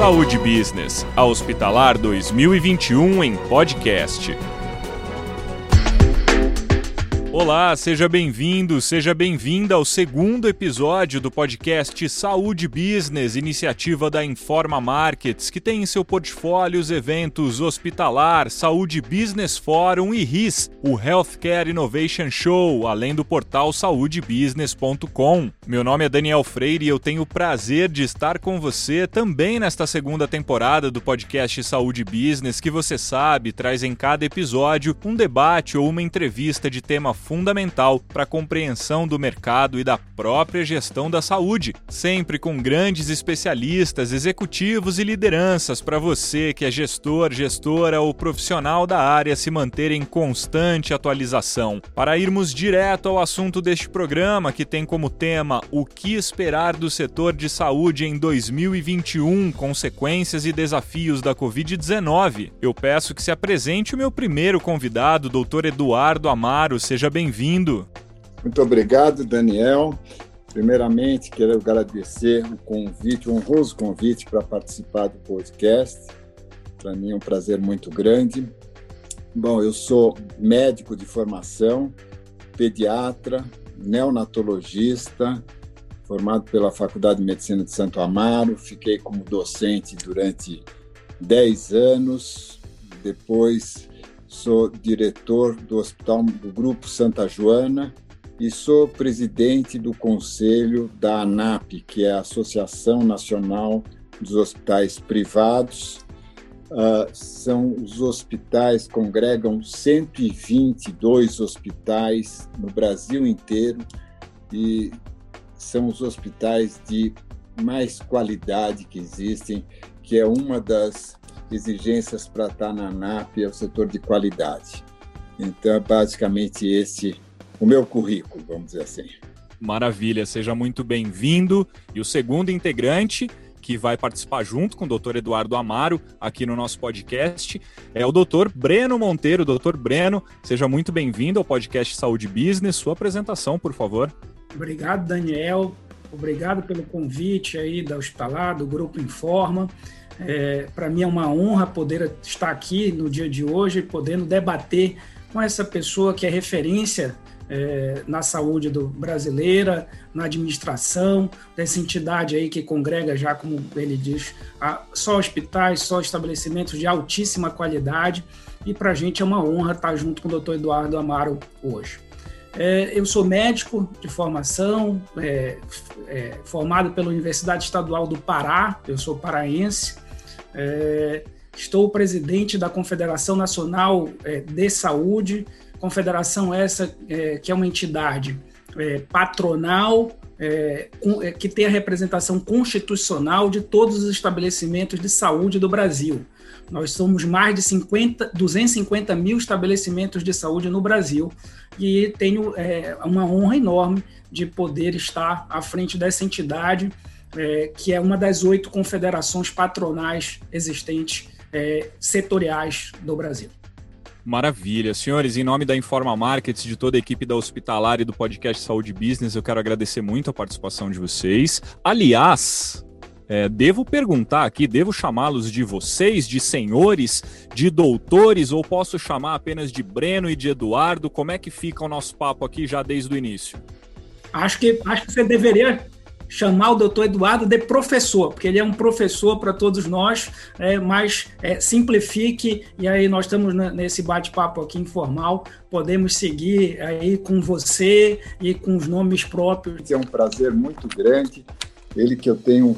Saúde Business, a Hospitalar 2021 em podcast. Olá, seja bem-vindo, seja bem-vinda ao segundo episódio do podcast Saúde Business, iniciativa da Informa Markets, que tem em seu portfólio os eventos Hospitalar, Saúde Business Forum e RIS, o Healthcare Innovation Show, além do portal saudebusiness.com. Meu nome é Daniel Freire e eu tenho o prazer de estar com você também nesta segunda temporada do podcast Saúde Business, que você sabe traz em cada episódio um debate ou uma entrevista de tema fundamental para a compreensão do mercado e da própria gestão da saúde, sempre com grandes especialistas, executivos e lideranças para você que é gestor, gestora ou profissional da área se manter em constante atualização. Para irmos direto ao assunto deste programa, que tem como tema o que esperar do setor de saúde em 2021, consequências e desafios da Covid-19, eu peço que se apresente o meu primeiro convidado, Dr. Eduardo Amaro. Seja bem-vindo. Muito obrigado, Daniel. Primeiramente, quero agradecer o convite, o honroso convite para participar do podcast. Para mim é um prazer muito grande. Bom, eu sou médico de formação, pediatra, neonatologista, formado pela Faculdade de Medicina de Santo Amaro. Fiquei como docente durante 10 anos. Depois sou diretor do Hospital do Grupo Santa Joana e sou presidente do conselho da ANAP, que é a Associação Nacional dos Hospitais Privados. Uh, são os hospitais, congregam 122 hospitais no Brasil inteiro e são os hospitais de mais qualidade que existem, que é uma das exigências para estar na ANAP é o setor de qualidade. Então, é basicamente esse o meu currículo, vamos dizer assim. Maravilha, seja muito bem-vindo. E o segundo integrante que vai participar junto com o doutor Eduardo Amaro aqui no nosso podcast é o doutor Breno Monteiro. Doutor Breno, seja muito bem-vindo ao podcast Saúde Business. Sua apresentação, por favor. Obrigado, Daniel. Obrigado pelo convite aí da Hospitalar, do Grupo Informa. É, Para mim é uma honra poder estar aqui no dia de hoje, podendo debater com essa pessoa que é referência é, na saúde do, brasileira, na administração, dessa entidade aí que congrega já, como ele diz, a, só hospitais, só estabelecimentos de altíssima qualidade. E para a gente é uma honra estar junto com o doutor Eduardo Amaro hoje. É, eu sou médico de formação, é, é, formado pela Universidade Estadual do Pará, eu sou paraense. É, estou presidente da Confederação Nacional é, de Saúde, confederação essa é, que é uma entidade patronal que tem a representação constitucional de todos os estabelecimentos de saúde do Brasil. Nós somos mais de 50, 250 mil estabelecimentos de saúde no Brasil e tenho é, uma honra enorme de poder estar à frente dessa entidade, é, que é uma das oito confederações patronais existentes é, setoriais do Brasil. Maravilha. Senhores, em nome da Informa Markets, de toda a equipe da Hospitalar e do podcast Saúde Business, eu quero agradecer muito a participação de vocês. Aliás, é, devo perguntar aqui, devo chamá-los de vocês, de senhores, de doutores, ou posso chamar apenas de Breno e de Eduardo? Como é que fica o nosso papo aqui já desde o início? Acho que, acho que você deveria chamar o doutor Eduardo de professor, porque ele é um professor para todos nós, é, mas é, simplifique, e aí nós estamos nesse bate-papo aqui informal, podemos seguir aí com você e com os nomes próprios. É um prazer muito grande, ele que eu tenho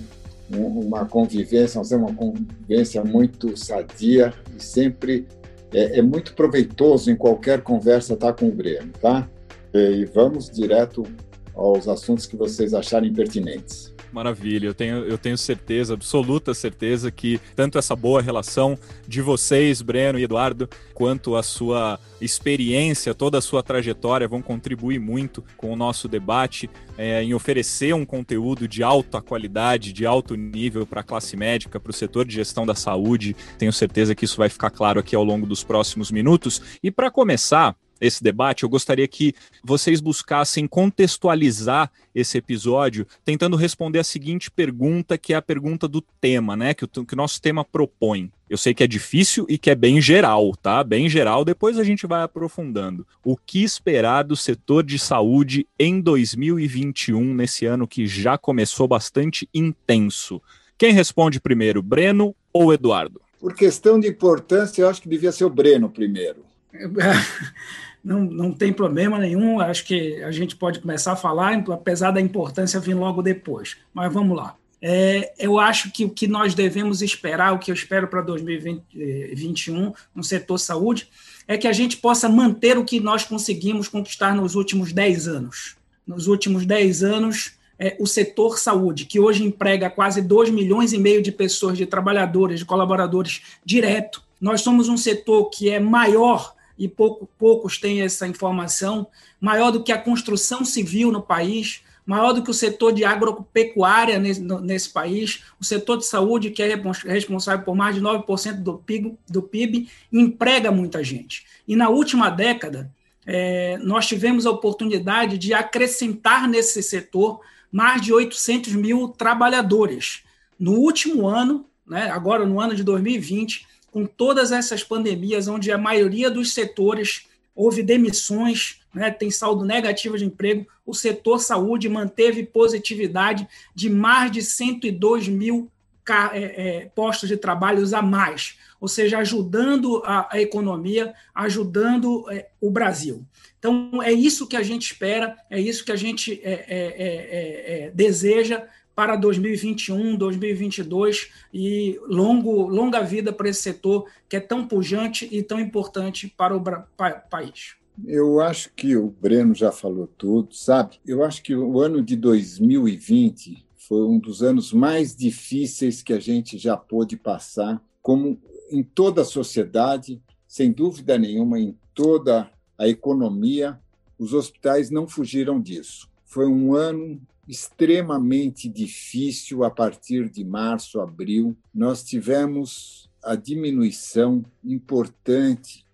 uma convivência, nós temos uma convivência muito sadia e sempre é, é, muito proveitoso em qualquer conversa estar com o Breno, tá? E vamos direto aos assuntos que vocês acharem pertinentes. Maravilha, eu tenho, eu tenho certeza, absoluta certeza, que tanto essa boa relação de vocês, Breno e Eduardo, quanto a sua experiência, toda a sua trajetória vão contribuir muito com o nosso debate é, em oferecer um conteúdo de alta qualidade, de alto nível para a classe médica, para o setor de gestão da saúde. Tenho certeza que isso vai ficar claro aqui ao longo dos próximos minutos. E para começar, esse debate, eu gostaria que vocês buscassem contextualizar esse episódio, tentando responder a seguinte pergunta, que é a pergunta do tema, né? Que o, que o nosso tema propõe. Eu sei que é difícil e que é bem geral, tá? Bem geral, depois a gente vai aprofundando. O que esperar do setor de saúde em 2021, nesse ano que já começou bastante intenso? Quem responde primeiro, Breno ou Eduardo? Por questão de importância, eu acho que devia ser o Breno primeiro. Não, não tem problema nenhum, acho que a gente pode começar a falar, apesar da importância vir logo depois. Mas vamos lá. É, eu acho que o que nós devemos esperar, o que eu espero para 2021 no setor saúde, é que a gente possa manter o que nós conseguimos conquistar nos últimos 10 anos. Nos últimos 10 anos, é, o setor saúde, que hoje emprega quase 2 milhões e meio de pessoas, de trabalhadores, de colaboradores direto. Nós somos um setor que é maior e pouco, poucos têm essa informação, maior do que a construção civil no país, maior do que o setor de agropecuária nesse, nesse país, o setor de saúde, que é responsável por mais de 9% do PIB, do PIB, emprega muita gente. E na última década, é, nós tivemos a oportunidade de acrescentar nesse setor mais de 800 mil trabalhadores. No último ano, né, agora no ano de 2020, com todas essas pandemias, onde a maioria dos setores houve demissões, né, tem saldo negativo de emprego, o setor saúde manteve positividade de mais de 102 mil é, é, postos de trabalho a mais, ou seja, ajudando a, economia, ajudando é, o Brasil. Então, é isso que a gente espera, é isso que a gente é, é, é, deseja para 2021, 2022 e longo, longa vida para esse setor que é tão pujante e tão importante para o pa país. Eu acho que o Breno já falou tudo, sabe? Eu acho que o ano de 2020 foi um dos anos mais difíceis que a gente já pôde passar, como em toda a sociedade, sem dúvida nenhuma, em toda a economia, os hospitais não fugiram disso. Foi um ano extremamente difícil a partir de março, abril. Nós tivemos a diminuição importante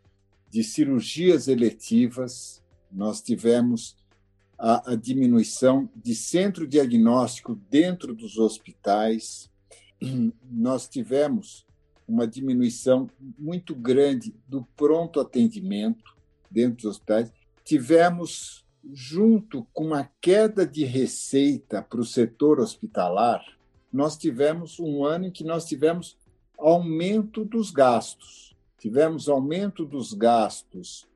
de cirurgias eletivas, nós tivemos a, a diminuição de centro diagnóstico dentro dos hospitais, nós tivemos uma diminuição muito grande do pronto atendimento dentro dos hospitais, tivemos junto com a queda de receita para o setor hospitalar, nós tivemos um ano em que nós tivemos aumento dos gastos. Tivemos aumento dos gastos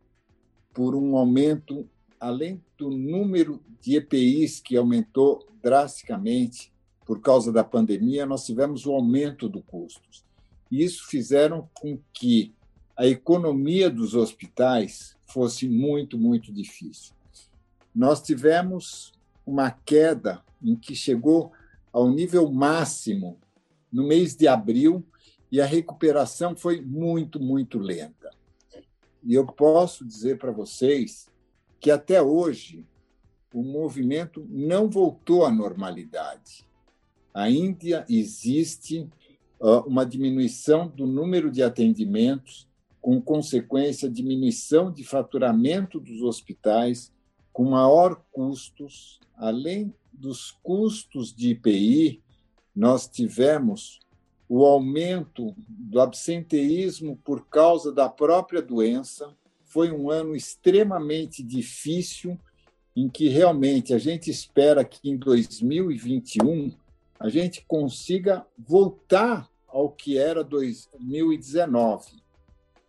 por um aumento, além do número de EPIs que aumentou drasticamente por causa da pandemia, nós tivemos o aumento do custos. E isso fizeram com que a economia dos hospitais fosse muito, muito difícil nós tivemos uma queda em que chegou ao nível máximo no mês de abril e a recuperação foi muito, muito lenta. E eu posso dizer para vocês que até hoje o movimento não voltou à normalidade. Ainda existe uma diminuição do número de atendimentos, com consequência diminuição de faturamento dos hospitais, com maior custos, além dos custos de IPI, nós tivemos o aumento do absenteísmo por causa da própria doença. Foi um ano extremamente difícil, em que realmente a gente espera que em 2021 a gente consiga voltar ao que era 2019.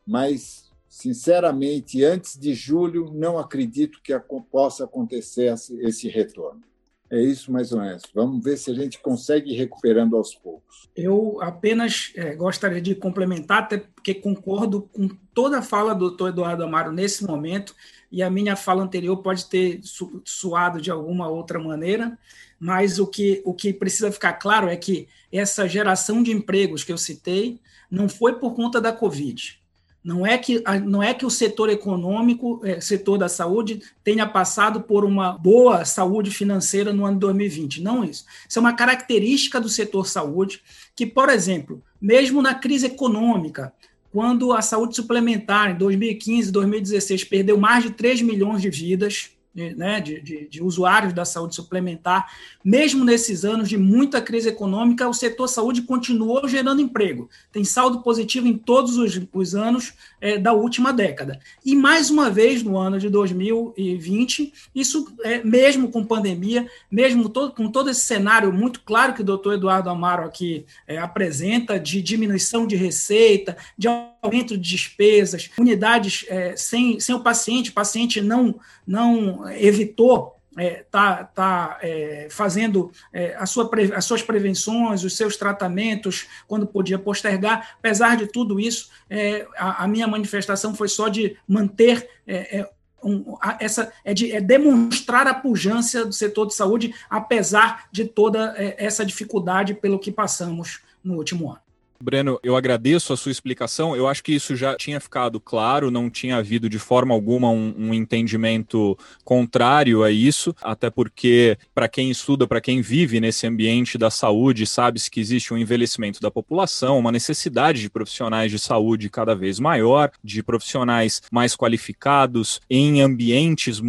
Mas Sinceramente, antes de julho, não acredito que possa acontecer esse retorno. É isso mais ou menos. Vamos ver se a gente consegue ir recuperando aos poucos. Eu apenas é, gostaria de complementar, até porque concordo com toda a fala do doutor Eduardo Amaro nesse momento, e a minha fala anterior pode ter suado de alguma outra maneira, mas o que, o que precisa ficar claro é que essa geração de empregos que eu citei não foi por conta da Covid não é que, não é que o setor econômico, é, setor da saúde, tenha passado por uma boa saúde financeira no ano 2020. Não isso. Isso é uma característica do setor saúde que, por exemplo, mesmo na crise econômica, quando a saúde suplementar, em 2015, 2016, perdeu mais de 3 milhões de vidas, né, de, de, de, usuários da saúde suplementar, mesmo nesses anos de muita crise econômica, o setor saúde continuou gerando emprego. Tem saldo positivo em todos os, os anos é, da última década. E mais uma vez, no ano de 2020, isso, é, mesmo com pandemia, mesmo todo, com todo esse cenário muito claro que o doutor Eduardo Amaro aqui é, apresenta, de diminuição de receita, de aumento de despesas, unidades é, sem, sem o paciente, paciente não, não evitou é, tá, tá é, fazendo é, a sua, as suas prevenções, os seus tratamentos, quando podia postergar. Apesar de tudo isso, é, a, a, minha manifestação foi só de manter é, é, um, a, essa é, de, é demonstrar a pujança do setor de saúde, apesar de toda essa dificuldade pelo que passamos no último ano. Breno, eu agradeço a sua explicação. Eu acho que isso já tinha ficado claro, não tinha havido de forma alguma um, um entendimento contrário a isso, até porque, para quem estuda, para quem vive nesse ambiente da saúde, sabe-se que existe um envelhecimento da população, uma necessidade de profissionais de saúde cada vez maior, de profissionais mais qualificados, em ambientes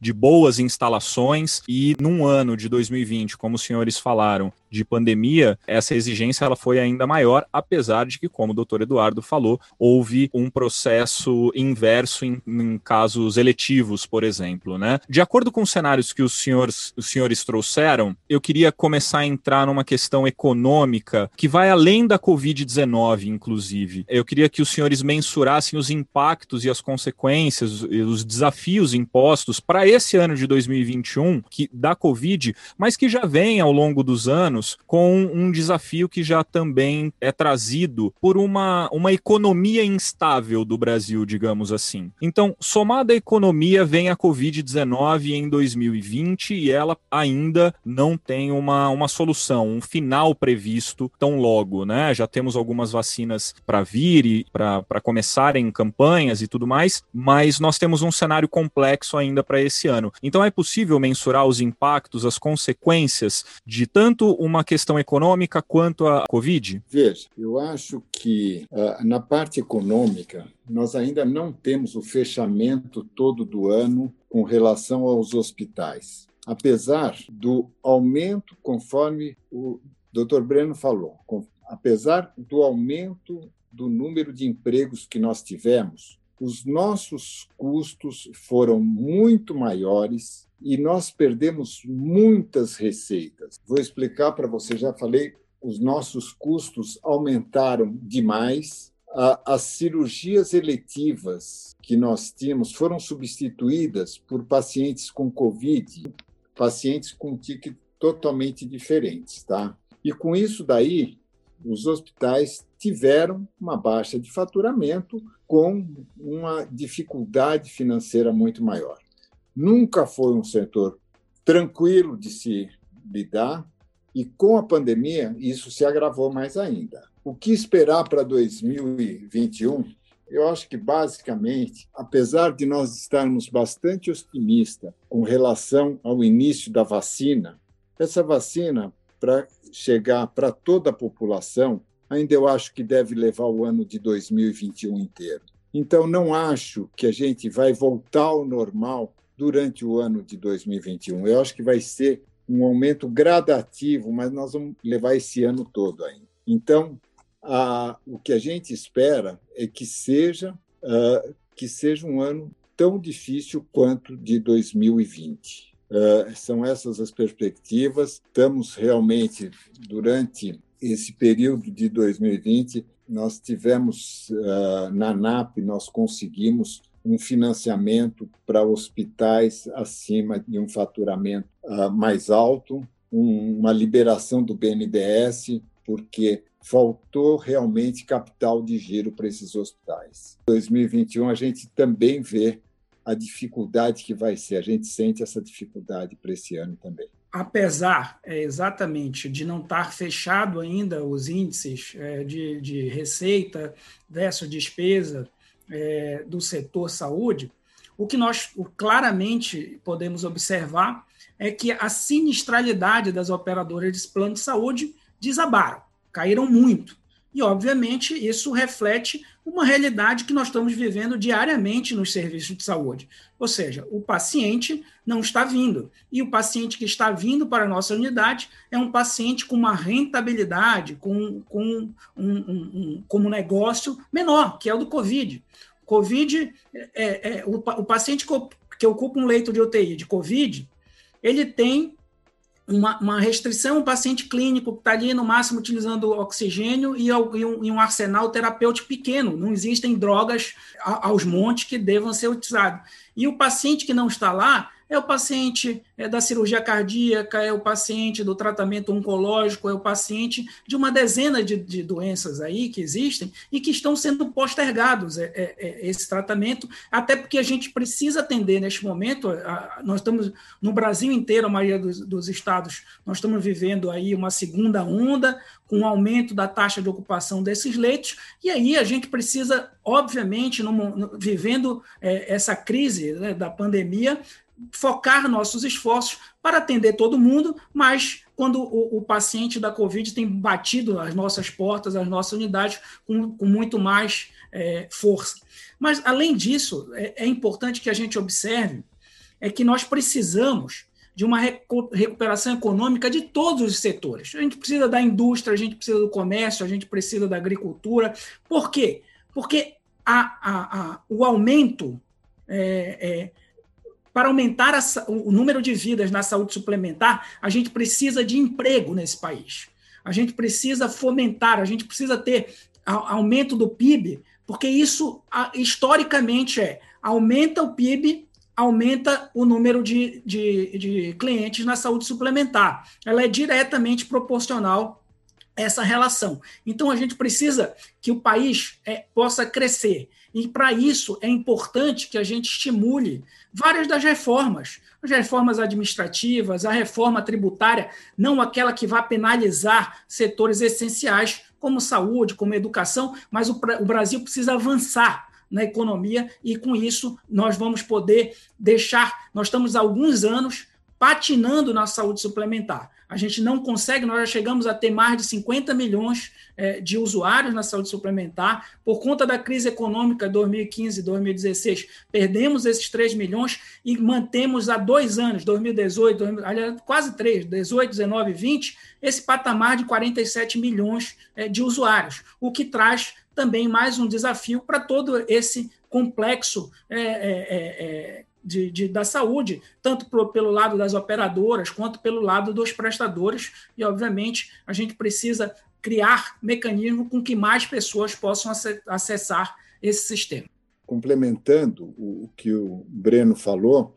de boas instalações, e num ano de 2020, como os senhores falaram, de pandemia, essa exigência ela foi ainda maior, apesar de que, como o doutor Eduardo falou, houve um processo inverso em, em, casos eletivos, por exemplo. Né? De acordo com os cenários que os senhores, os senhores trouxeram, eu queria começar a entrar numa questão econômica que vai além da Covid-19, inclusive. Eu queria que os senhores mensurassem os impactos e as consequências, os desafios impostos para esse ano de 2021 que, da Covid, mas que já vem ao longo dos anos com um desafio que já também é trazido por uma, uma economia instável do Brasil, digamos assim. Então, somada à economia, vem a Covid-19 em 2020 e ela ainda não tem uma, uma solução, um final previsto tão logo, né? Já temos algumas vacinas para vir e para começarem campanhas e tudo mais, mas nós temos um cenário complexo ainda para esse ano. Então, é possível mensurar os impactos, as consequências de tanto uma questão econômica quanto a Covid? Veja, eu acho que uh, na parte econômica nós ainda não temos o fechamento todo do ano com relação aos hospitais. Apesar do aumento, conforme o Dr. Breno falou, com, apesar do aumento do número de empregos que nós tivemos, os nossos custos foram muito maiores e nós perdemos muitas receitas. Vou explicar para você, já falei os nossos custos aumentaram demais. As cirurgias eletivas que nós tínhamos foram substituídas por pacientes com Covid, pacientes com tique totalmente diferentes, tá? E com isso daí, os hospitais tiveram uma baixa de faturamento com uma dificuldade financeira muito maior. Nunca foi um setor tranquilo de se lidar, e com a pandemia, isso se agravou mais ainda. O que esperar para 2021? Eu acho que, basicamente, apesar de nós estarmos bastante otimistas com relação ao início da vacina, essa vacina, para chegar para toda a população, ainda eu acho que deve levar o ano de 2021 inteiro. Então, não acho que a gente vai voltar ao normal durante o ano de 2021. Eu acho que vai ser um aumento gradativo, mas nós vamos levar esse ano todo ainda. Então, a, o que a gente espera é que seja uh, que seja um ano tão difícil quanto de 2020. Uh, são essas as perspectivas. Estamos realmente durante esse período de 2020 nós tivemos uh, na NAP nós conseguimos um financiamento para hospitais acima de um faturamento uh, mais alto, um, uma liberação do BNDES, porque faltou realmente capital de giro para esses hospitais. Em 2021, a gente também vê a dificuldade que vai ser, a gente sente essa dificuldade para esse ano também. Apesar é, exatamente de não estar fechado ainda os índices é, de, de receita versus despesa, é, do setor saúde, o que nós claramente podemos observar é que a sinistralidade das operadoras de plano de saúde desabaram, caíram muito. E, obviamente, isso reflete uma realidade que nós estamos vivendo diariamente nos serviços de saúde. Ou seja, o paciente não está vindo. E o paciente que está vindo para a nossa unidade é um paciente com uma rentabilidade, com, com um, um, um como negócio menor, que é o do Covid. Covid, é, é, o, o paciente que ocupa um leito de UTI de Covid, ele tem uma, uma restrição, um paciente clínico que está ali no máximo utilizando oxigênio e, um, e um arsenal terapêutico pequeno. Não existem drogas aos montes que devam ser utilizadas. E o paciente que não está lá, é o paciente é, da cirurgia cardíaca, é o paciente do tratamento oncológico, é o paciente de uma dezena de, de doenças aí que existem e que estão sendo postergados é, é, é esse tratamento, até porque a gente precisa atender neste momento. A, nós estamos no Brasil inteiro, a maioria dos, dos estados, nós estamos vivendo aí uma segunda onda, com o aumento da taxa de ocupação desses leitos, e aí a gente precisa, obviamente, no, no, vivendo é, essa crise né, da pandemia, focar nossos esforços para atender todo mundo, mas quando o, o, paciente da Covid tem batido as nossas portas, as nossas unidades, com, com muito mais é, força. Mas, além disso, é, é, importante que a gente observe é que nós precisamos de uma recuperação econômica de todos os setores. A gente precisa da indústria, a gente precisa do comércio, a gente precisa da agricultura. Por quê? Porque a, a, a, o aumento é, é, para aumentar a, o número de vidas na saúde suplementar, a gente precisa de emprego nesse país. A gente precisa fomentar, a gente precisa ter aumento do PIB, porque isso historicamente é aumenta o PIB, aumenta o número de, de, de clientes na saúde suplementar. Ela é diretamente proporcional essa relação. Então, a gente precisa que o país é, possa crescer. E, para isso, é importante que a gente estimule várias das reformas. As reformas administrativas, a reforma tributária, não aquela que vai penalizar setores essenciais, como saúde, como educação, mas o, Brasil precisa avançar na economia e, com isso, nós vamos poder deixar. Nós estamos há alguns anos patinando na saúde suplementar. A gente não consegue, nós já chegamos a ter mais de 50 milhões é, de usuários na saúde suplementar. Por conta da crise econômica 2015 e 2016, perdemos esses 3 milhões e mantemos há dois anos, 2018, 2000, aliás, quase três, 18, 19 e 20, esse patamar de 47 milhões é, de usuários, o que traz também mais um desafio para todo esse complexo é, é, é de, de, da saúde, tanto pro, pelo lado das operadoras quanto pelo lado dos prestadores. E, obviamente, a gente precisa criar mecanismo com que mais pessoas possam acessar esse sistema. Complementando o que o Breno falou,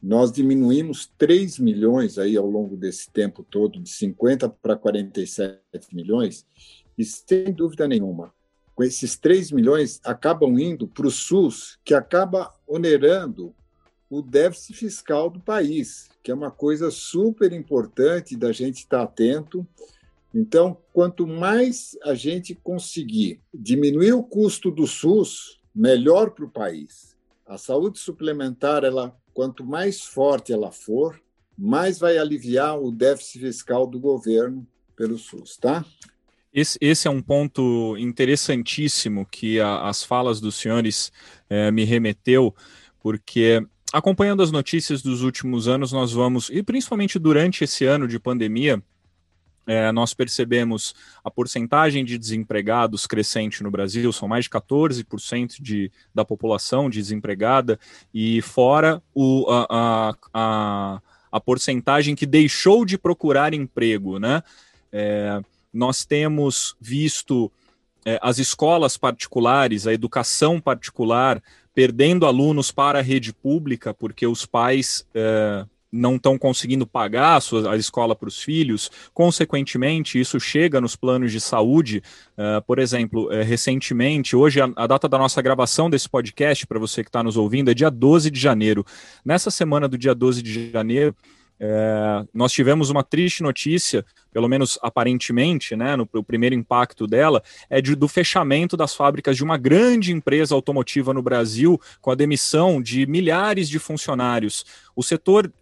nós diminuímos 3 milhões aí ao longo desse tempo todo, de 50 para 47 milhões, e sem dúvida nenhuma, com esses 3 milhões acabam indo para o SUS, que acaba onerando o déficit fiscal do país, que é uma coisa super importante da gente estar atento. Então, quanto mais a gente conseguir diminuir o custo do SUS, melhor para o país. A saúde suplementar, ela, quanto mais forte ela for, mais vai aliviar o déficit fiscal do governo pelo SUS, tá? Esse, esse é um ponto interessantíssimo que a, as falas dos senhores é, me remeteu, porque acompanhando as notícias dos últimos anos, nós vamos, e principalmente durante esse ano de pandemia, é, nós percebemos a porcentagem de desempregados crescente no Brasil, são mais de 14% de, da população desempregada, e fora o, a, a, a, a porcentagem que deixou de procurar emprego. Né? É, nós temos visto é, as escolas particulares, a educação particular perdendo alunos para a rede pública, porque os pais é, não estão conseguindo pagar a, sua, a escola para os filhos. Consequentemente, isso chega nos planos de saúde. Uh, por exemplo, uh, recentemente, hoje, a, a, data da nossa gravação desse podcast, para você que está nos ouvindo, é dia 12 de janeiro. Nessa semana do dia 12 de janeiro, é, nós tivemos uma triste notícia, pelo menos aparentemente, né, no, primeiro impacto dela, é de, do fechamento das fábricas de uma grande empresa automotiva no Brasil, com a demissão de milhares de funcionários. O setor,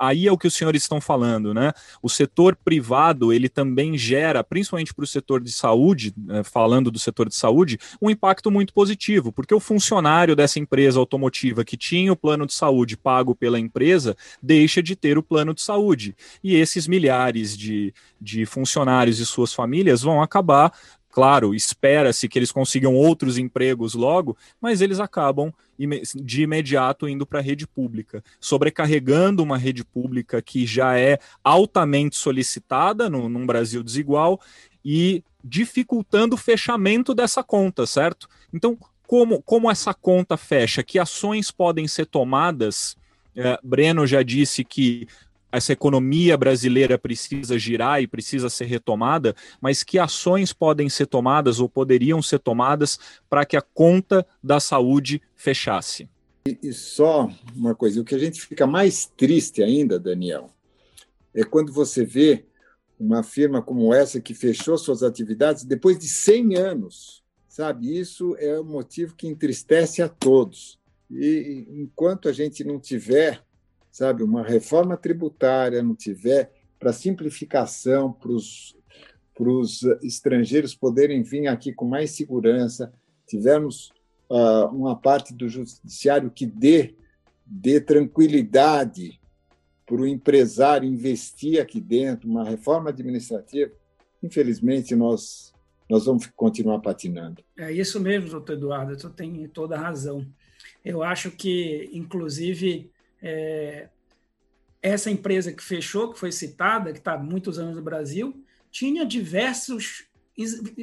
aí é o que os senhores estão falando, né? O setor privado, ele também gera, principalmente para o setor de saúde, né, falando do setor de saúde, um impacto muito positivo, porque o funcionário dessa empresa automotiva que tinha o plano de saúde pago pela empresa deixa de ter o plano de saúde. E esses milhares de, de funcionários e suas famílias vão acabar Claro, espera-se que eles consigam outros empregos logo, mas eles acabam de imediato indo para a rede pública, sobrecarregando uma rede pública que já é altamente solicitada no, num Brasil desigual e dificultando o fechamento dessa conta, certo? Então, como, como essa conta fecha? Que ações podem ser tomadas? É, Breno já disse que essa economia brasileira precisa girar e precisa ser retomada, mas que ações podem ser tomadas ou poderiam ser tomadas para que a conta da saúde fechasse? E, e só uma coisa, o que a gente fica mais triste ainda, Daniel, é quando você vê uma firma como essa que fechou suas atividades depois de 100 anos, sabe? Isso é um motivo que entristece a todos. E enquanto a gente não tiver sabe, uma reforma tributária, não tiver para simplificação, para os estrangeiros poderem vir aqui com mais segurança, tivermos uh, uma parte do judiciário que dê, dê tranquilidade para o empresário investir aqui dentro, uma reforma administrativa, infelizmente nós nós vamos continuar patinando. É isso mesmo, doutor Eduardo, você tem toda a razão. Eu acho que, inclusive, é, essa empresa que fechou, que foi citada, que está há muitos anos no Brasil, tinha diversos,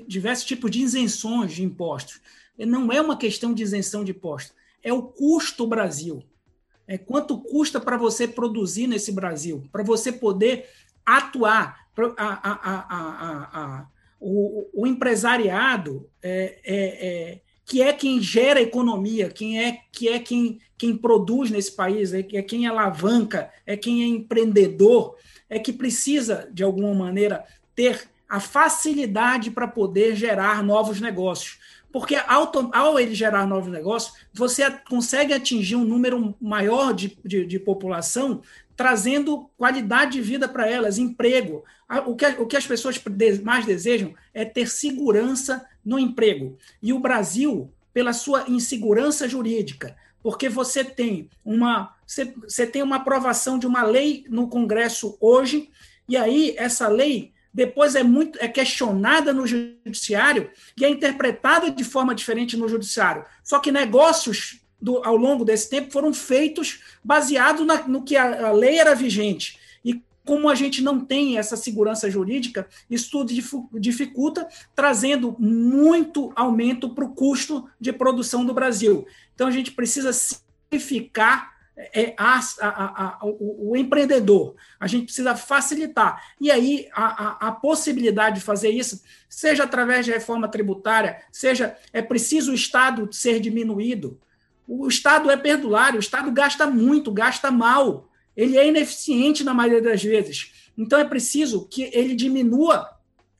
diversos tipos de isenções de impostos. Não é uma questão de isenção de impostos, é o custo Brasil. É quanto custa para você produzir nesse Brasil, para você poder atuar. A, a, a, o, o, empresariado é, é, é que é quem gera economia, quem é que é quem, quem produz nesse país, é, é quem alavanca, é quem é empreendedor, é que precisa, de alguma maneira, ter a facilidade para poder gerar novos negócios. Porque ao, ao, ele gerar novos negócios, você consegue atingir um número maior de, de, de população, trazendo qualidade de vida para elas, emprego. O que, o que as pessoas mais desejam é ter segurança no emprego. E o Brasil, pela sua insegurança jurídica, porque você tem uma você, você tem uma aprovação de uma lei no Congresso hoje, e aí essa lei depois é muito é questionada no judiciário e é interpretada de forma diferente no judiciário. Só que negócios do, ao longo desse tempo foram feitos baseados no que a, a lei era vigente como a gente não tem essa segurança jurídica, isso tudo dificulta, trazendo muito aumento para o custo de produção do Brasil. Então, a gente precisa simplificar é, a, a, a, o, o, empreendedor, a gente precisa facilitar. E aí, a, possibilidade de fazer isso, seja através de reforma tributária, seja é preciso o Estado ser diminuído. O Estado é perdulário, o Estado gasta muito, gasta mal ele é ineficiente na maioria das vezes. Então é preciso que ele diminua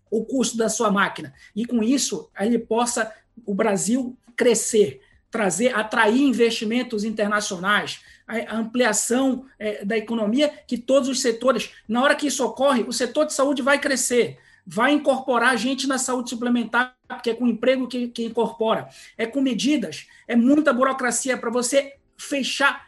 o custo da sua máquina e com isso ele possa o Brasil crescer, trazer, atrair investimentos internacionais, a ampliação é, da economia, que todos os setores, na hora que isso ocorre, o setor de saúde vai crescer, vai incorporar gente na saúde suplementar, porque é com emprego que, que incorpora, é com medidas, é muita burocracia para você fechar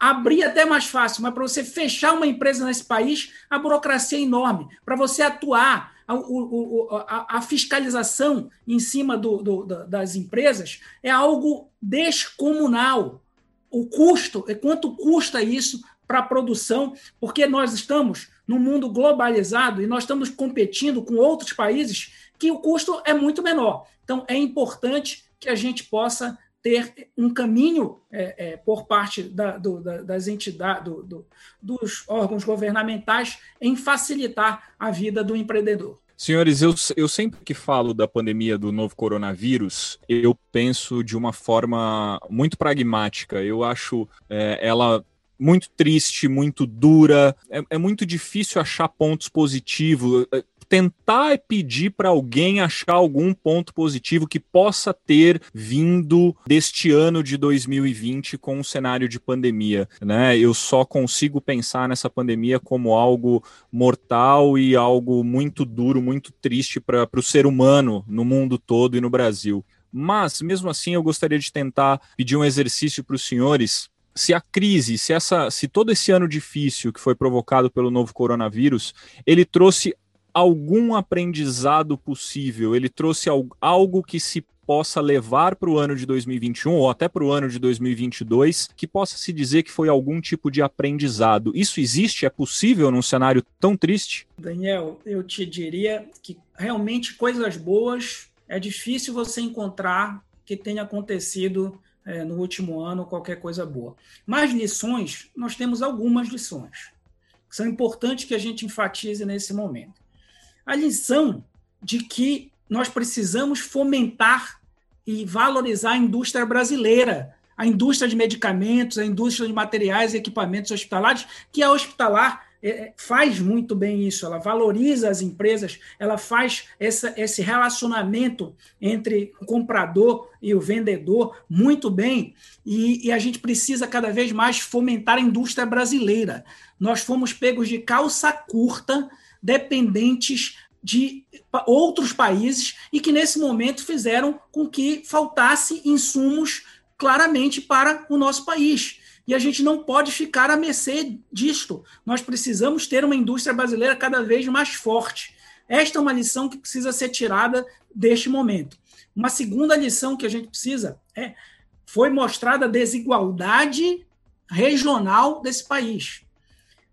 abrir até mais fácil, mas para você fechar uma empresa nesse país, a burocracia é enorme. Para você atuar, a, a, a, fiscalização em cima do, do, das empresas é algo descomunal. O custo, é quanto custa isso para a produção, porque nós estamos num mundo globalizado e nós estamos competindo com outros países que o custo é muito menor. Então, é importante que a gente possa ter um caminho é, é, por parte da, do, da, das entidades, do, do, dos órgãos governamentais em facilitar a vida do empreendedor. Senhores, eu, eu sempre que falo da pandemia do novo coronavírus, eu penso de uma forma muito pragmática. Eu acho é, ela muito triste, muito dura. É, é, muito difícil achar pontos positivos. Tentar pedir para alguém achar algum ponto positivo que possa ter vindo deste ano de 2020 com o cenário de pandemia, né? Eu só consigo pensar nessa pandemia como algo mortal e algo muito duro, muito triste para o ser humano no mundo todo e no Brasil. Mas, mesmo assim, eu gostaria de tentar pedir um exercício para os senhores se a crise, se essa, se todo esse ano difícil que foi provocado pelo novo coronavírus, ele trouxe algum aprendizado possível, ele trouxe algo que se possa levar para o ano de 2021 ou até para o ano de 2022, que possa se dizer que foi algum tipo de aprendizado. Isso existe? É possível num cenário tão triste? Daniel, eu te diria que realmente coisas boas é difícil você encontrar que tenha acontecido é, no último ano qualquer coisa boa. Mas lições, nós temos algumas lições que são importantes que a gente enfatize nesse momento. A lição de que nós precisamos fomentar e valorizar a indústria brasileira, a indústria de medicamentos, a indústria de materiais e equipamentos hospitalares, que a hospitalar é, é, faz muito bem isso, ela valoriza as empresas, ela faz essa, esse relacionamento entre o comprador e o vendedor muito bem, e, e, a gente precisa cada vez mais fomentar a indústria brasileira. Nós fomos pegos de calça curta, dependentes de outros países, e que nesse momento fizeram com que faltasse insumos claramente para o nosso país e a gente não pode ficar à mercê disto. Nós precisamos ter uma indústria brasileira cada vez mais forte. Esta é uma lição que precisa ser tirada deste momento. Uma segunda lição que a gente precisa é foi mostrada a desigualdade regional desse país.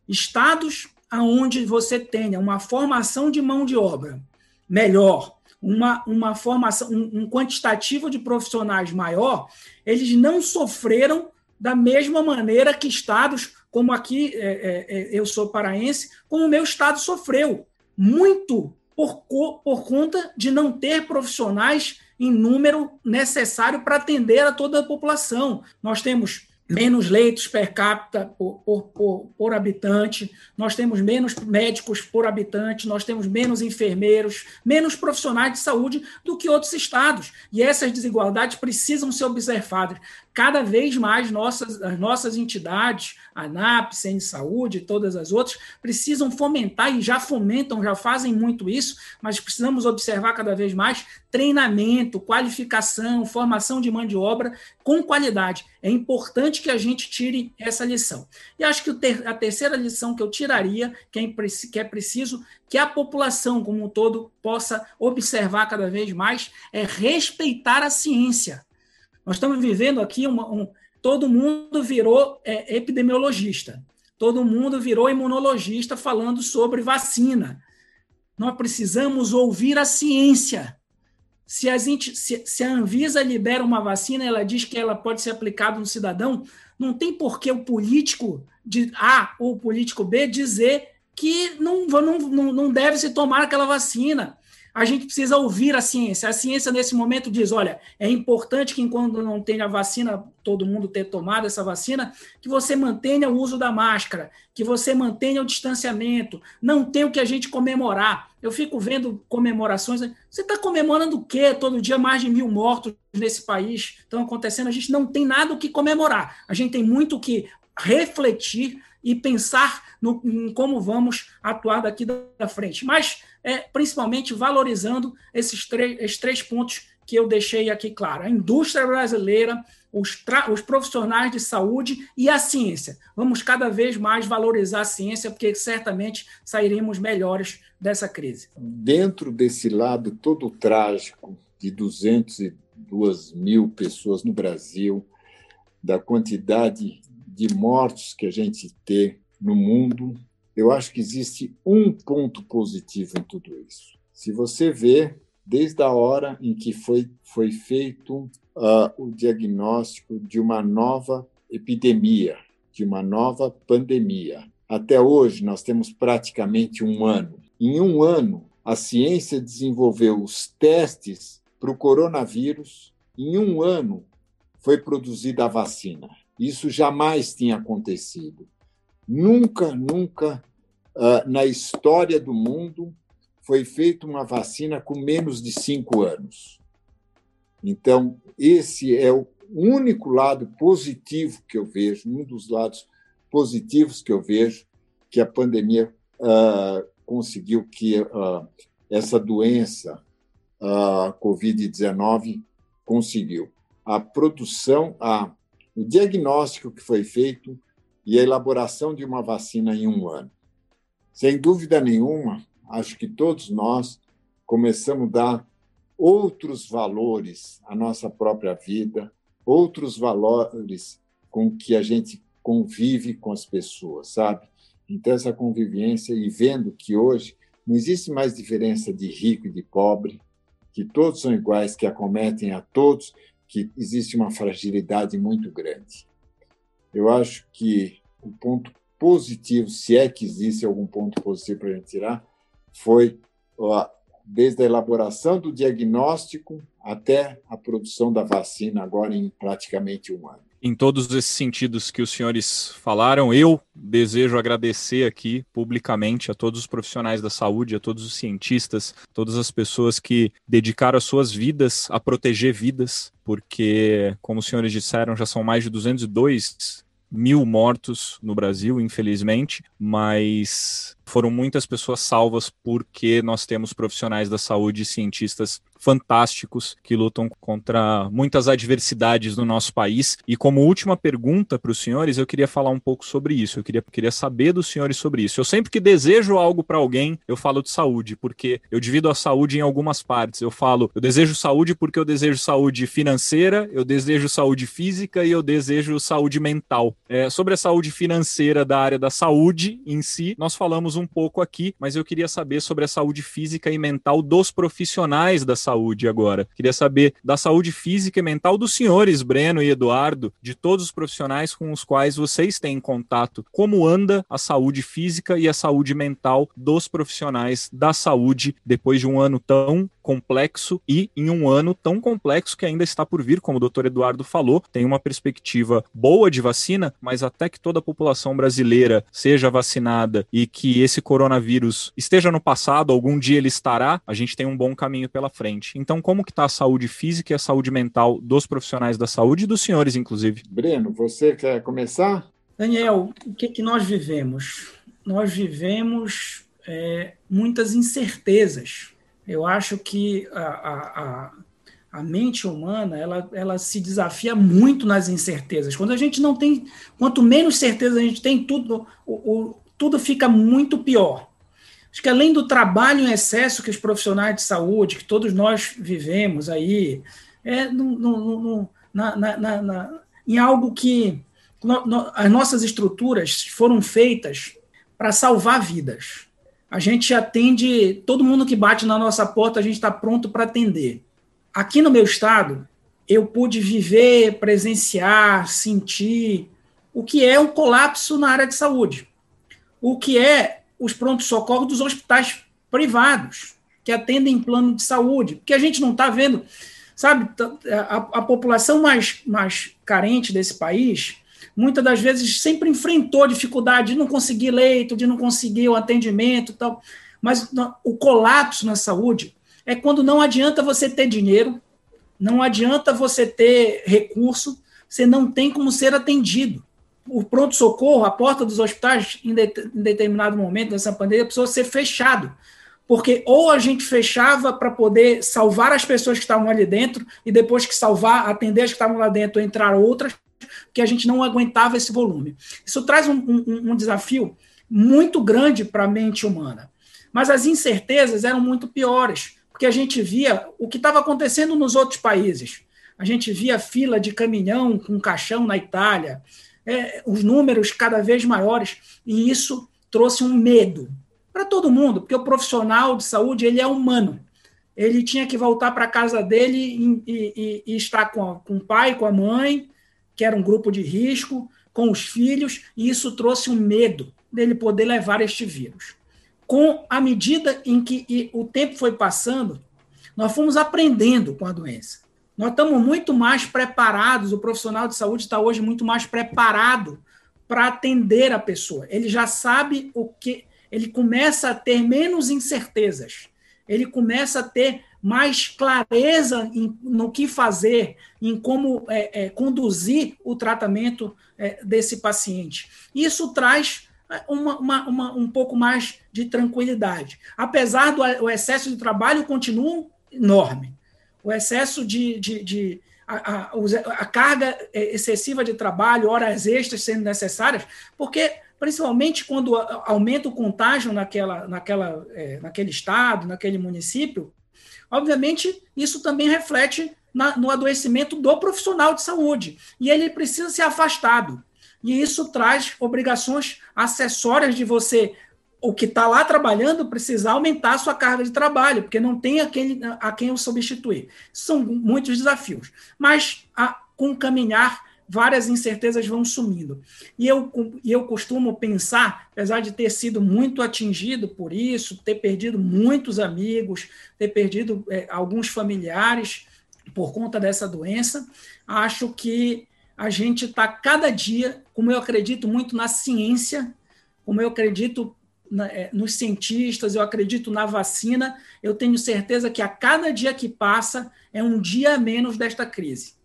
Estados aonde você tenha uma formação de mão de obra melhor, uma, uma formação, um, um quantitativo de profissionais maior, eles não sofreram da mesma maneira que estados, como aqui é, é, é, eu sou paraense, como o meu estado sofreu muito por, por conta de não ter profissionais em número necessário para atender a toda a população. Nós temos menos leitos per capita por, por, por, por, habitante, nós temos menos médicos por habitante, nós temos menos enfermeiros, menos profissionais de saúde do que outros estados. E essas desigualdades precisam ser observadas cada vez mais nossas, as nossas entidades, ANAP, CN Saúde e todas as outras, precisam fomentar e já fomentam, já fazem muito isso, mas precisamos observar cada vez mais treinamento, qualificação, formação de mão de obra com qualidade. É importante que a gente tire essa lição. E acho que a terceira lição que eu tiraria, que é, que é preciso que a população como um todo possa observar cada vez mais, é respeitar a ciência nós estamos vivendo aqui uma, um. Todo mundo virou é, epidemiologista, todo mundo virou imunologista falando sobre vacina. Nós precisamos ouvir a ciência. Se, a se, se a Anvisa libera uma vacina, ela diz que ela pode ser aplicada no cidadão, não tem por que o político de A ou o político B dizer que não, não, não deve se tomar aquela vacina a gente precisa ouvir a ciência. A ciência, nesse momento, diz: olha, é importante que, enquanto não tenha vacina, todo mundo ter tomado essa vacina, que você mantenha o uso da máscara, que você mantenha o distanciamento, não tem o que a gente comemorar. Eu fico vendo comemorações. Você está comemorando o quê? Todo dia mais de mil mortos nesse país estão acontecendo. A gente não tem nada o que comemorar. A gente tem muito o que refletir e pensar no, em como vamos atuar daqui da frente. Mas, é, principalmente, valorizando esses, esses três pontos que eu deixei aqui claro: a indústria brasileira, os, os, profissionais de saúde e a ciência. Vamos cada vez mais valorizar a ciência, porque certamente sairemos melhores dessa crise. Dentro desse lado todo trágico de 202 mil pessoas no Brasil, da quantidade de mortes que a gente tem no mundo, eu acho que existe um ponto positivo em tudo isso. Se você vê, desde a hora em que foi, foi feito uh, o diagnóstico de uma nova epidemia, de uma nova pandemia, até hoje nós temos praticamente um ano. Em um ano, a ciência desenvolveu os testes para o coronavírus. Em um ano, foi produzida a vacina. Isso jamais tinha acontecido. Nunca, nunca na história do mundo foi feita uma vacina com menos de cinco anos. Então, esse é o único lado positivo que eu vejo, um dos lados positivos que eu vejo que a pandemia uh, conseguiu que uh, essa doença, a uh, Covid-19, conseguiu. A produção, a, o diagnóstico que foi feito e a elaboração de uma vacina em um ano. Sem dúvida nenhuma, acho que todos nós começamos a dar outros valores à nossa própria vida, outros valores com que a gente convive com as pessoas, sabe? Então, essa convivência e vendo que hoje não existe mais diferença de rico e de pobre, que todos são iguais, que acometem a todos, que existe uma fragilidade muito grande. Eu acho que o ponto positivo, se é que existe algum ponto positivo para a gente tirar, foi desde a elaboração do diagnóstico até a produção da vacina, agora em praticamente um ano. Em todos esses sentidos que os senhores falaram, eu desejo agradecer aqui publicamente a todos os profissionais da saúde, a todos os cientistas, todas as pessoas que dedicaram as suas vidas a proteger vidas, porque, como os senhores disseram, já são mais de 202 mil mortos no Brasil, infelizmente, mas foram muitas pessoas salvas porque nós temos profissionais da saúde e cientistas fantásticos que lutam contra muitas adversidades no nosso país. E como última pergunta para os senhores, eu queria falar um pouco sobre isso. Eu queria, queria saber dos senhores sobre isso. Eu sempre que desejo algo para alguém, eu falo de saúde, porque eu divido a saúde em algumas partes. Eu falo, eu desejo saúde porque eu desejo saúde financeira, eu desejo saúde física e eu desejo saúde mental. É, sobre a saúde financeira da área da saúde em si, nós falamos um pouco aqui, mas eu queria saber sobre a saúde física e mental dos profissionais da saúde agora. Queria saber da saúde física e mental dos senhores Breno e Eduardo, de todos os profissionais com os quais vocês têm contato. Como anda a saúde física e a saúde mental dos profissionais da saúde depois de um ano tão complexo e em um ano tão complexo que ainda está por vir, como o doutor Eduardo falou, tem uma perspectiva boa de vacina, mas até que toda a população brasileira seja vacinada e que esse coronavírus esteja no passado, algum dia ele estará, a gente tem um bom caminho pela frente. Então, como que está a saúde física e a saúde mental dos profissionais da saúde e dos senhores, inclusive? Breno, você quer começar? Daniel, o que, que nós vivemos? Nós vivemos é, muitas incertezas eu acho que a, a, a, mente humana ela, ela se desafia muito nas incertezas. Quando a gente não tem, quanto menos certeza a gente tem, tudo, o, o, tudo fica muito pior. Acho que além do trabalho em excesso que os profissionais de saúde, que todos nós vivemos aí, é no, no, no, na, na, na, em algo que as nossas estruturas foram feitas para salvar vidas a gente atende todo mundo que bate na nossa porta, a gente está pronto para atender. Aqui no meu estado, eu pude viver, presenciar, sentir o que é um colapso na área de saúde, o que é os prontos-socorros dos hospitais privados que atendem plano de saúde, porque a gente não está vendo, sabe, a, a população mais, mais carente desse país muitas das vezes sempre enfrentou dificuldade de não conseguir leito, de não conseguir o atendimento tal. Mas o colapso na saúde é quando não adianta você ter dinheiro, não adianta você ter recurso, você não tem como ser atendido. O pronto-socorro, a porta dos hospitais, em, de, em determinado momento dessa pandemia, precisou ser fechado porque ou a gente fechava para poder salvar as pessoas que estavam ali dentro, e depois que salvar, atender as que estavam lá dentro, entrar outras, porque a gente não aguentava esse volume. Isso traz um, um, um desafio muito grande para a mente humana. Mas as incertezas eram muito piores, porque a gente via o que estava acontecendo nos outros países. A gente via fila de caminhão com caixão na Itália, é, os números cada vez maiores, e isso trouxe um medo para todo mundo, porque o profissional de saúde ele é humano. Ele tinha que voltar para a casa dele e, e, e, estar com, a, com o pai, com a mãe, que era um grupo de risco, com os filhos, e isso trouxe um medo dele poder levar este vírus. Com a medida em que o tempo foi passando, nós fomos aprendendo com a doença. Nós estamos muito mais preparados, o profissional de saúde está hoje muito mais preparado para atender a pessoa. Ele já sabe o que. Ele começa a ter menos incertezas. ele começa a ter mais clareza em, no que fazer, em como é, é, conduzir o tratamento é, desse paciente. Isso traz é, uma, uma, uma, um pouco mais de tranquilidade. Apesar do o excesso de trabalho, continua enorme. O excesso de, de, de a, a, a, carga excessiva de trabalho, horas extras sendo necessárias, porque principalmente quando aumenta o contágio naquela, naquela, é, naquele estado, naquele município, obviamente isso também reflete na, no adoecimento do profissional de saúde e ele precisa ser afastado. E isso traz obrigações acessórias de você o que está lá trabalhando precisar aumentar a sua carga de trabalho, porque não tem aquele a quem o substituir. São muitos desafios. Mas a, com caminhar, várias incertezas vão sumindo. E eu, eu costumo pensar, apesar de ter sido muito atingido por isso, ter perdido muitos amigos, ter perdido é, alguns familiares por conta dessa doença, acho que a gente está cada dia, como eu acredito muito na ciência, como eu acredito é, nos cientistas, eu acredito na vacina, eu tenho certeza que a cada dia que passa é um dia a menos desta crise.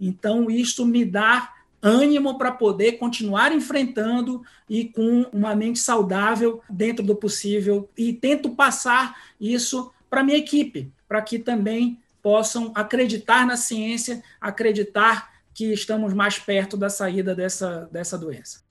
Então, isso me dá ânimo para poder continuar enfrentando e com uma mente saudável dentro do possível e tento passar isso para minha equipe, para que também possam acreditar na ciência, acreditar que estamos mais perto da saída dessa, dessa doença.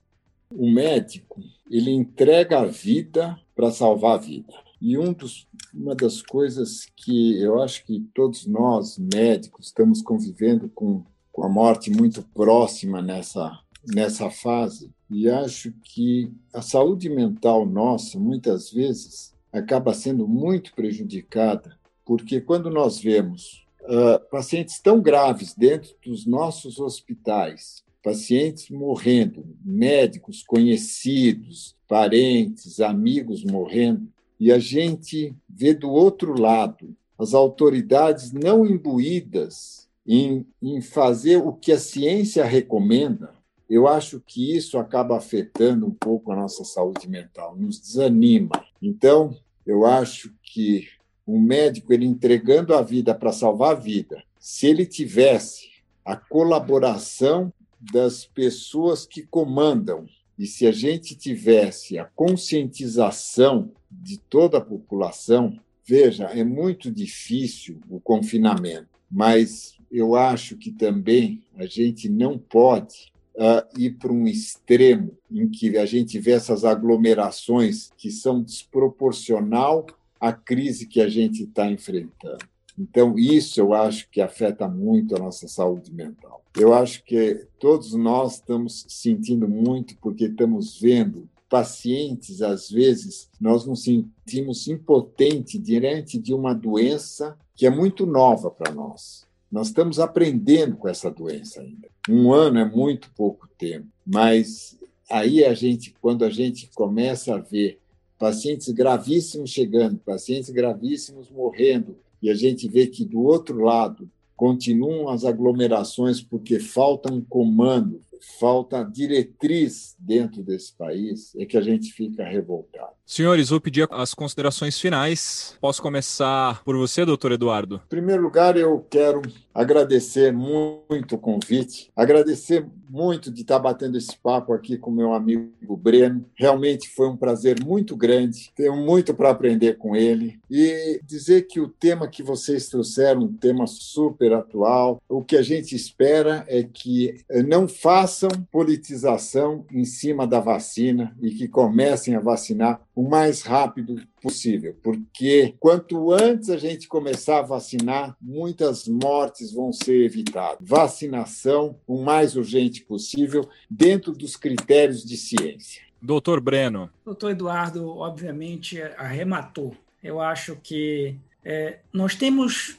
O médico ele entrega a vida para salvar a vida. E um dos, uma das coisas que eu acho que todos nós, médicos, estamos convivendo com, com a morte muito próxima nessa, nessa fase, e acho que a saúde mental nossa, muitas vezes, acaba sendo muito prejudicada, porque quando nós vemos uh, pacientes tão graves dentro dos nossos hospitais, pacientes morrendo, médicos conhecidos, parentes, amigos morrendo, e a gente vê do outro lado as autoridades não imbuídas em, em fazer o que a ciência recomenda, eu acho que isso acaba afetando um pouco a nossa saúde mental, nos desanima. Então, eu acho que um médico ele entregando a vida para salvar a vida, se ele tivesse a colaboração das pessoas que comandam. E se a gente tivesse a conscientização de toda a população, veja, é muito difícil o confinamento, mas eu acho que também a gente não pode uh, ir para um extremo em que a gente vê essas aglomerações que são desproporcional à crise que a gente está enfrentando. Então, isso eu acho que afeta muito a nossa saúde mental. Eu acho que todos nós estamos sentindo muito porque estamos vendo pacientes, às vezes, nós nos sentimos impotentes diante de uma doença que é muito nova para nós. Nós estamos aprendendo com essa doença ainda. Um ano é muito pouco tempo, mas aí a gente, quando a gente começa a ver pacientes gravíssimos chegando, pacientes gravíssimos morrendo, e a gente vê que do outro lado continuam as aglomerações porque falta um comando, falta diretriz dentro desse país, é que a gente fica revoltado. Senhores, vou pedir as considerações finais. Posso começar por você, doutor Eduardo? Em primeiro lugar, eu quero agradecer muito o convite, agradecer muito de estar batendo esse papo aqui com meu amigo Breno. Realmente foi um prazer muito grande, tenho muito para aprender com ele e dizer que o tema que vocês trouxeram, um tema super atual, o que a gente espera é que não façam politização em cima da vacina e que comecem a vacinar o mais rápido possível, porque quanto antes a gente começar a vacinar, muitas mortes vão ser evitadas. Vacinação o mais urgente possível, dentro dos critérios de ciência. Doutor Breno. Doutor Eduardo, obviamente, arrematou. Eu acho que é, nós temos,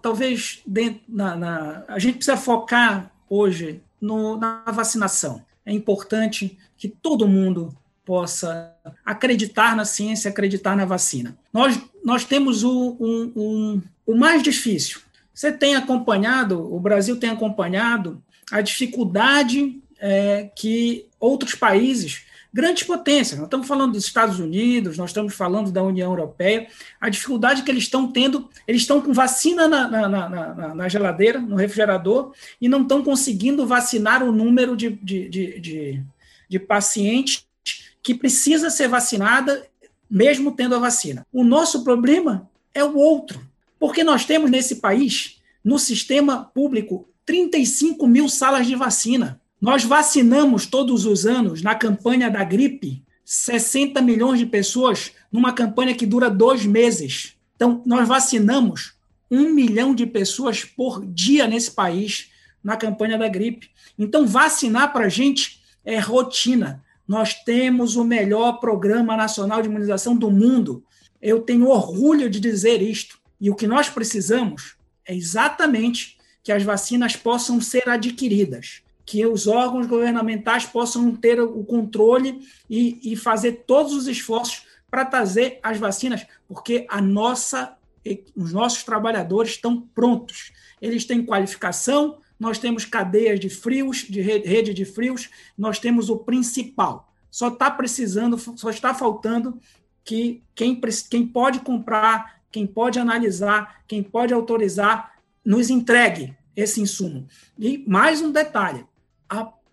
talvez, dentro, na, na, a gente precisa focar hoje no, na vacinação. É importante que todo mundo possa acreditar na ciência, acreditar na vacina. Nós, nós temos o, um, um, o mais difícil. Você tem acompanhado, o Brasil tem acompanhado a dificuldade é, que outros países grandes potências. Nós estamos falando dos Estados Unidos, nós estamos falando da União Europeia. A dificuldade que eles estão tendo, eles estão com vacina na, na, na, na geladeira, no refrigerador, e não estão conseguindo vacinar o número de, de, de, de, de pacientes que precisa ser vacinada, mesmo tendo a vacina. O nosso problema é o outro, porque nós temos nesse país, no sistema público, 35 mil salas de vacina. Nós vacinamos todos os anos, na campanha da gripe, 60 milhões de pessoas, numa campanha que dura dois meses. Então, nós vacinamos um milhão de pessoas por dia nesse país, na campanha da gripe. Então, vacinar para a gente é rotina. Nós temos o melhor programa nacional de imunização do mundo. Eu tenho orgulho de dizer isto. E o que nós precisamos é exatamente que as vacinas possam ser adquiridas que os órgãos governamentais possam ter o controle e, e fazer todos os esforços para trazer as vacinas, porque a nossa, os nossos trabalhadores estão prontos. Eles têm qualificação, nós temos cadeias de frios, de rede de frios, nós temos o principal. Só está precisando, só está faltando que quem, quem pode comprar, quem pode analisar, quem pode autorizar, nos entregue esse insumo. E mais um detalhe: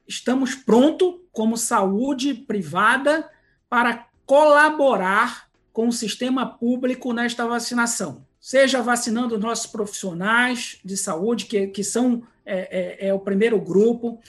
estamos prontos, como saúde privada, para colaborar com o sistema público nesta vacinação. Seja vacinando nossos profissionais de saúde, que, que são é, é, é o primeiro grupo,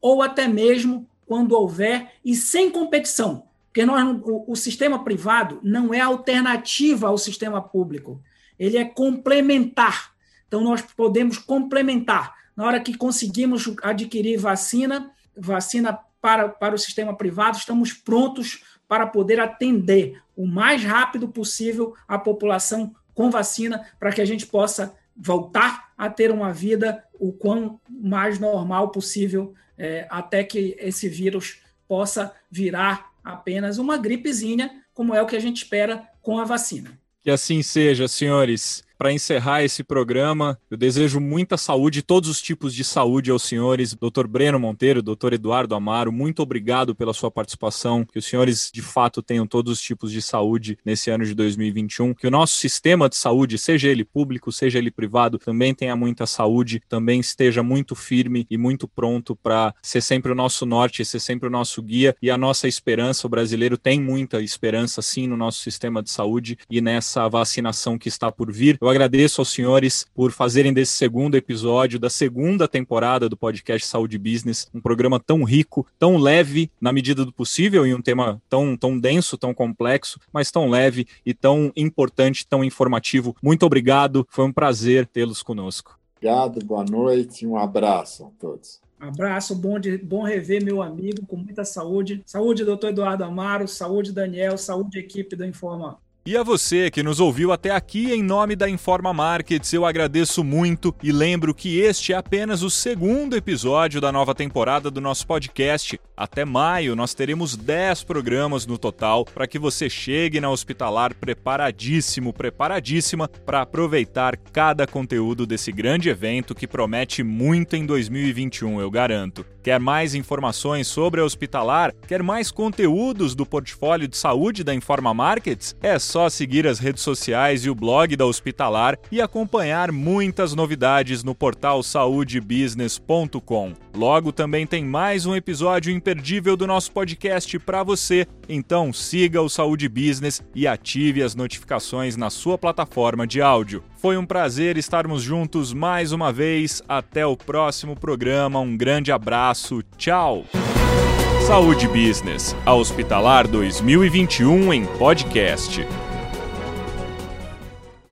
ou até mesmo quando houver, e sem competição, porque nós, o, o sistema privado não é alternativa ao sistema público, ele é complementar. Então, nós podemos complementar. Na hora que conseguimos adquirir vacina, vacina para, para o sistema privado, estamos prontos para poder atender o mais rápido possível a população com vacina, para que a gente possa voltar a ter uma vida o quão mais normal possível, é, até que esse vírus possa virar apenas uma gripezinha, como é o que a gente espera com a vacina. Que assim seja, senhores para encerrar esse programa, eu desejo muita saúde, todos os tipos de saúde aos senhores. Dr. Breno Monteiro, Dr. Eduardo Amaro, muito obrigado pela sua participação. Que os senhores, de fato, tenham todos os tipos de saúde nesse ano de 2021. Que o nosso sistema de saúde, seja ele público, seja ele privado, também tenha muita saúde, também esteja muito firme e muito pronto para ser sempre o nosso norte, ser sempre o nosso guia e a nossa esperança. O brasileiro tem muita esperança, sim, no nosso sistema de saúde e nessa vacinação que está por vir. Eu agradeço aos senhores por fazerem desse segundo episódio da segunda temporada do podcast Saúde Business um programa tão rico, tão leve na medida do possível e um tema tão, tão denso, tão complexo, mas tão leve e tão importante, tão informativo. Muito obrigado, foi um prazer tê-los conosco. Obrigado, boa noite, um abraço a todos. Abraço, bom, de, bom rever meu amigo, com muita saúde. Saúde, doutor Eduardo Amaro, saúde, Daniel, saúde, equipe do Informa. E a você que nos ouviu até aqui em nome da Informa Markets, eu agradeço muito e lembro que este é apenas o segundo episódio da nova temporada do nosso podcast. Até maio nós teremos 10 programas no total para que você chegue na hospitalar preparadíssimo, preparadíssima para aproveitar cada conteúdo desse grande evento que promete muito em 2021, eu garanto. Quer mais informações sobre a hospitalar? Quer mais conteúdos do portfólio de saúde da Informa Markets? É só seguir as redes sociais e o blog da Hospitalar e acompanhar muitas novidades no portal saudebusiness.com. Logo também tem mais um episódio imperdível do nosso podcast para você. Então siga o Saúde Business e ative as notificações na sua plataforma de áudio. Foi um prazer estarmos juntos mais uma vez. Até o próximo programa. Um grande abraço. Tchau. Saúde Business, a Hospitalar 2021 em podcast.